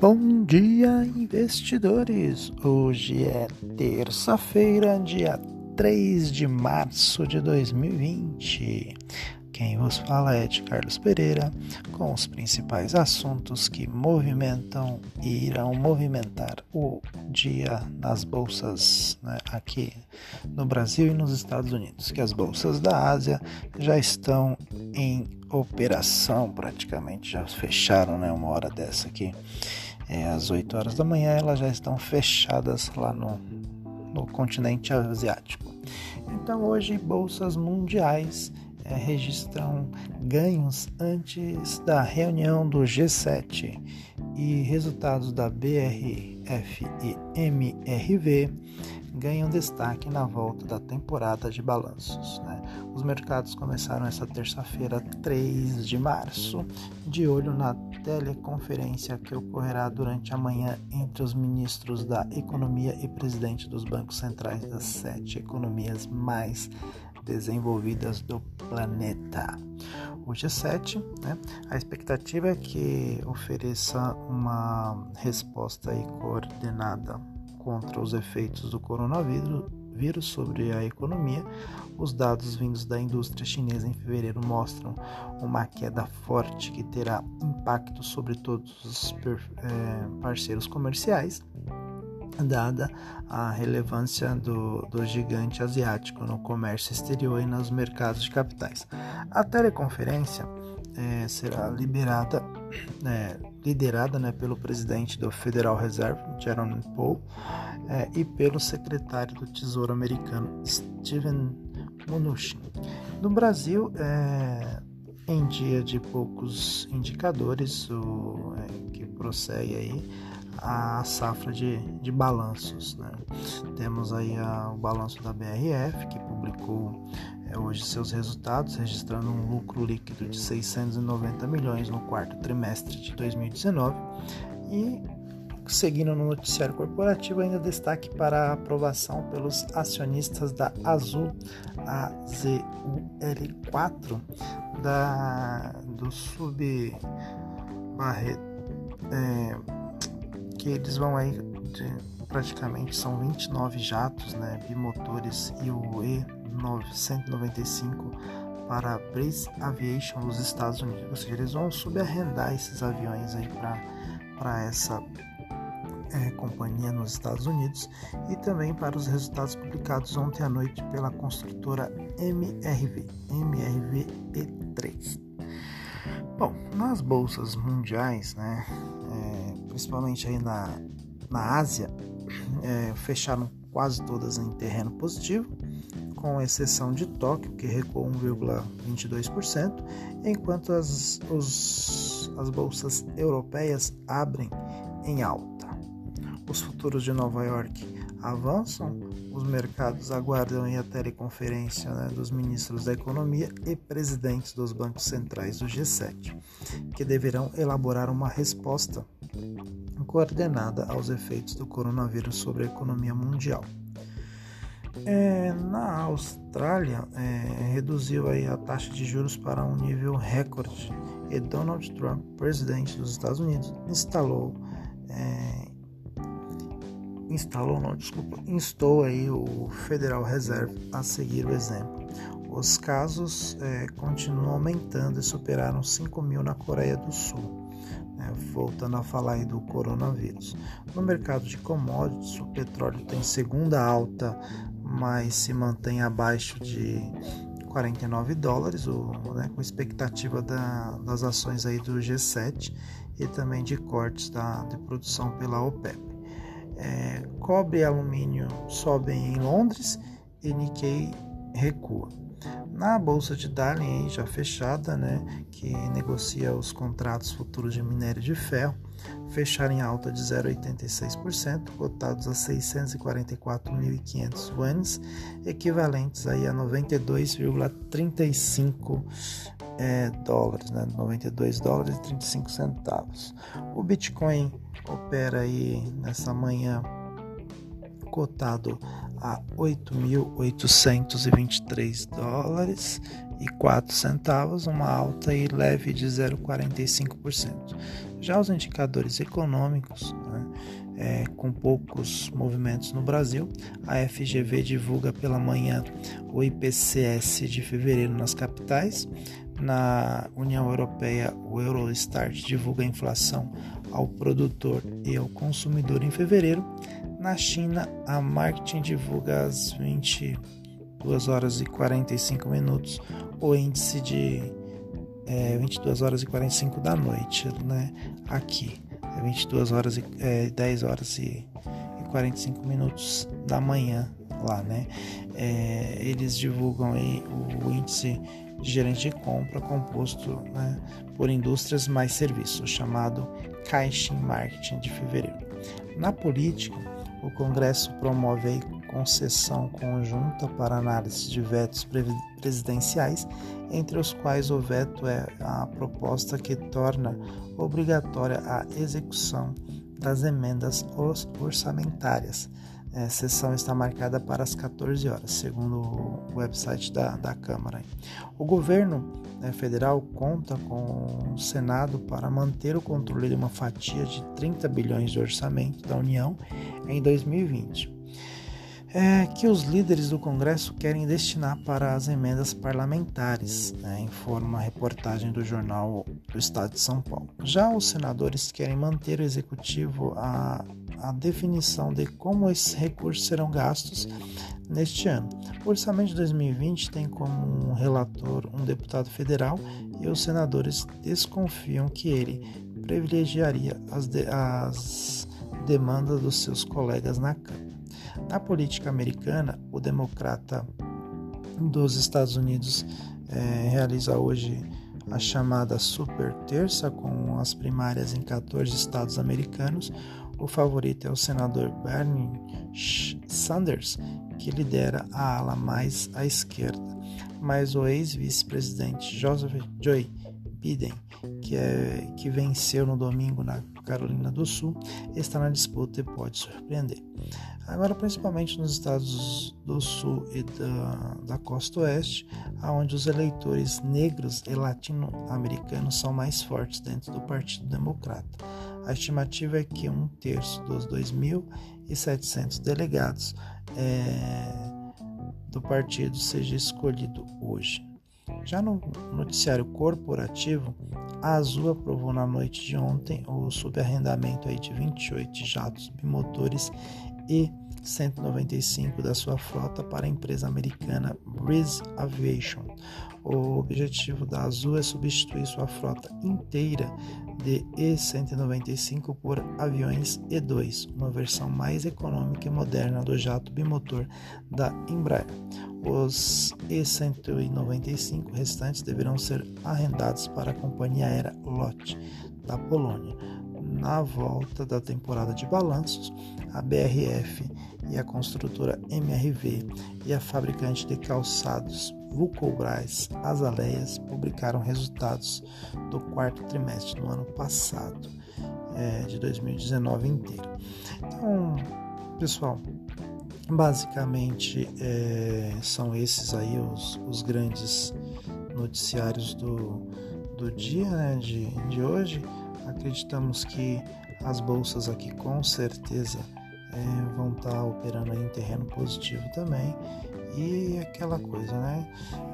Bom dia, investidores! Hoje é terça-feira, dia 3 de março de 2020. Quem vos fala é de Carlos Pereira, com os principais assuntos que movimentam e irão movimentar o dia nas bolsas né, aqui no Brasil e nos Estados Unidos, que as bolsas da Ásia já estão em operação praticamente, já fecharam né, uma hora dessa aqui, é, às 8 horas da manhã, elas já estão fechadas lá no, no continente asiático. Então hoje bolsas mundiais é, registram ganhos antes da reunião do G7 e resultados da BRF e MRV ganham destaque na volta da temporada de balanços. Né? Os mercados começaram essa terça-feira, 3 de março, de olho na teleconferência que ocorrerá durante a manhã entre os ministros da Economia e presidente dos bancos centrais das sete economias mais desenvolvidas do planeta. O G7, né, a expectativa é que ofereça uma resposta coordenada contra os efeitos do coronavírus sobre a economia. Os dados vindos da indústria chinesa em fevereiro mostram uma queda forte que terá impacto sobre todos os é, parceiros comerciais dada a relevância do, do, gigante asiático no comércio exterior e nos mercados de capitais. A teleconferência é, será liberada, é, liderada né, pelo presidente do Federal Reserve, Jerome Powell, é, e pelo secretário do Tesouro americano, Steven Mnuchin. No Brasil, é, em dia de poucos indicadores, o, é, que prossegue aí, a safra de, de balanços. Né? Temos aí a, o balanço da BRF, que publicou é, hoje seus resultados, registrando um lucro líquido de 690 milhões no quarto trimestre de 2019 e seguindo no noticiário corporativo, ainda destaque para a aprovação pelos acionistas da Azul AZUL4 da, do sub Barreto, é, que eles vão aí de, praticamente são 29 jatos, né, bimotores e o E195 para Breeze Aviation dos Estados Unidos. Ou seja, eles vão subarrendar esses aviões aí para essa é, companhia nos Estados Unidos e também para os resultados publicados ontem à noite pela construtora MRV, MRV E3. Bom, nas bolsas mundiais, né, principalmente aí na, na Ásia, é, fecharam quase todas em terreno positivo, com exceção de Tóquio, que recuou 1,22%, enquanto as, os, as bolsas europeias abrem em alta. Os futuros de Nova York avançam, os mercados aguardam a teleconferência né, dos ministros da Economia e presidentes dos bancos centrais do G7, que deverão elaborar uma resposta coordenada aos efeitos do coronavírus sobre a economia mundial. É, na Austrália, é, reduziu aí a taxa de juros para um nível recorde e Donald Trump, presidente dos Estados Unidos, instalou é, instalou, não, desculpa, instou aí o Federal Reserve a seguir o exemplo. Os casos é, continuam aumentando e superaram 5 mil na Coreia do Sul. Né, voltando a falar aí do coronavírus. No mercado de commodities, o petróleo tem segunda alta, mas se mantém abaixo de 49 dólares, né, com expectativa da, das ações aí do G7 e também de cortes da, de produção pela OPEP. É, cobre e alumínio sobem em Londres e Nikkei recua. Na bolsa de Darling já fechada, né, que negocia os contratos futuros de minério de ferro, fecharam em alta de 0,86%, cotados a 644.500 yuans, equivalentes aí a 92,35 é, dólares, né, 92 dólares e 35 centavos. O Bitcoin opera aí nessa manhã cotado a 8.823 dólares 0,04 centavos, uma alta e leve de 0,45%. Já os indicadores econômicos, né, é, com poucos movimentos no Brasil, a FGV divulga pela manhã o IPCS de fevereiro nas capitais. Na União Europeia, o Eurostat divulga a inflação ao produtor e ao consumidor em fevereiro. Na China, a Marketing divulga às 22 horas e 45 minutos o índice de é, 22 horas e 45 da noite, né? Aqui é 22 horas e é, 10 horas e, e 45 minutos da manhã lá, né? É, eles divulgam aí o índice de gerente de compra composto né, por indústrias mais serviços, chamado Caixin Marketing de fevereiro. Na política, o Congresso promove a concessão conjunta para análise de vetos presidenciais, entre os quais o veto é a proposta que torna obrigatória a execução das emendas orçamentárias a sessão está marcada para as 14 horas, segundo o website da, da Câmara. O governo né, federal conta com o Senado para manter o controle de uma fatia de 30 bilhões de orçamento da União em 2020 é, que os líderes do Congresso querem destinar para as emendas parlamentares, né, informa uma reportagem do jornal do Estado de São Paulo. Já os senadores querem manter o executivo a, a definição de como esses recursos serão gastos neste ano. O orçamento de 2020 tem como um relator um deputado federal e os senadores desconfiam que ele privilegiaria as, de, as demandas dos seus colegas na Câmara. Na política americana, o democrata dos Estados Unidos é, realiza hoje a chamada Super Terça, com as primárias em 14 estados americanos. O favorito é o senador Bernie Sanders, que lidera a ala mais à esquerda, mas o ex-vice-presidente Joseph Joe Biden, que, é, que venceu no domingo na Carolina do Sul, está na disputa e pode surpreender. Agora, principalmente nos estados do Sul e da, da costa oeste, onde os eleitores negros e latino-americanos são mais fortes dentro do Partido Democrata. A estimativa é que um terço dos 2.700 delegados é, do partido seja escolhido hoje. Já no noticiário corporativo, a Azul aprovou na noite de ontem o subarrendamento aí de 28 jatos bimotores e 195 da sua frota para a empresa americana Breeze Aviation. O objetivo da Azul é substituir sua frota inteira de E-195 por aviões E-2, uma versão mais econômica e moderna do jato bimotor da Embraer. Os E-195 restantes deverão ser arrendados para a companhia aérea LOT da Polônia. Na volta da temporada de balanços, a BRF e a construtora MRV e a fabricante de calçados Vulcobras Azaleias publicaram resultados do quarto trimestre do ano passado, é, de 2019 inteiro. Então, pessoal, basicamente é, são esses aí os, os grandes noticiários do, do dia né, de, de hoje. Acreditamos que as bolsas aqui com certeza é, vão estar tá operando em terreno positivo também. E aquela coisa, né?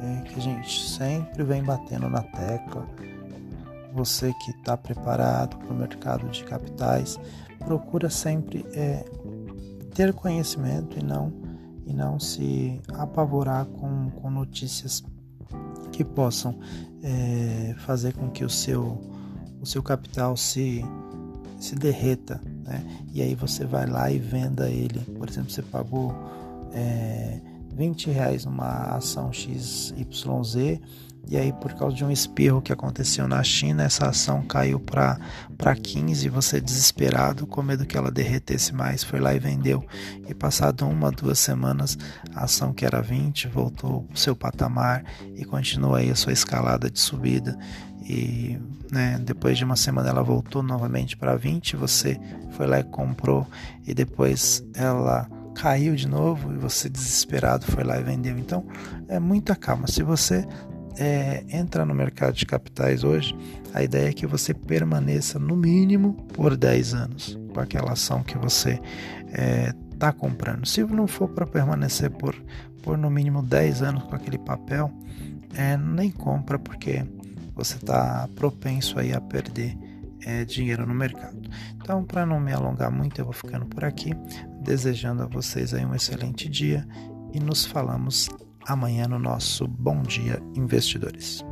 É, que a gente sempre vem batendo na tecla. Você que está preparado para o mercado de capitais, procura sempre é, ter conhecimento e não, e não se apavorar com, com notícias que possam é, fazer com que o seu, o seu capital se, se derreta né? E aí você vai lá e venda ele. Por exemplo, você pagou é, 20 reais numa ação XYZ e aí por causa de um espirro que aconteceu na China, essa ação caiu para 15 você desesperado, com medo que ela derretesse mais, foi lá e vendeu. E passado uma, duas semanas, a ação que era 20 voltou para o seu patamar e continua aí a sua escalada de subida e né, depois de uma semana ela voltou novamente para 20, você foi lá e comprou e depois ela caiu de novo e você desesperado foi lá e vendeu. Então é muita calma. Se você é, entra no mercado de capitais hoje, a ideia é que você permaneça no mínimo por 10 anos com aquela ação que você está é, comprando. Se não for para permanecer por, por no mínimo 10 anos com aquele papel, é, nem compra porque você está propenso aí a perder é, dinheiro no mercado. Então, para não me alongar muito, eu vou ficando por aqui, desejando a vocês aí um excelente dia e nos falamos amanhã no nosso Bom Dia Investidores.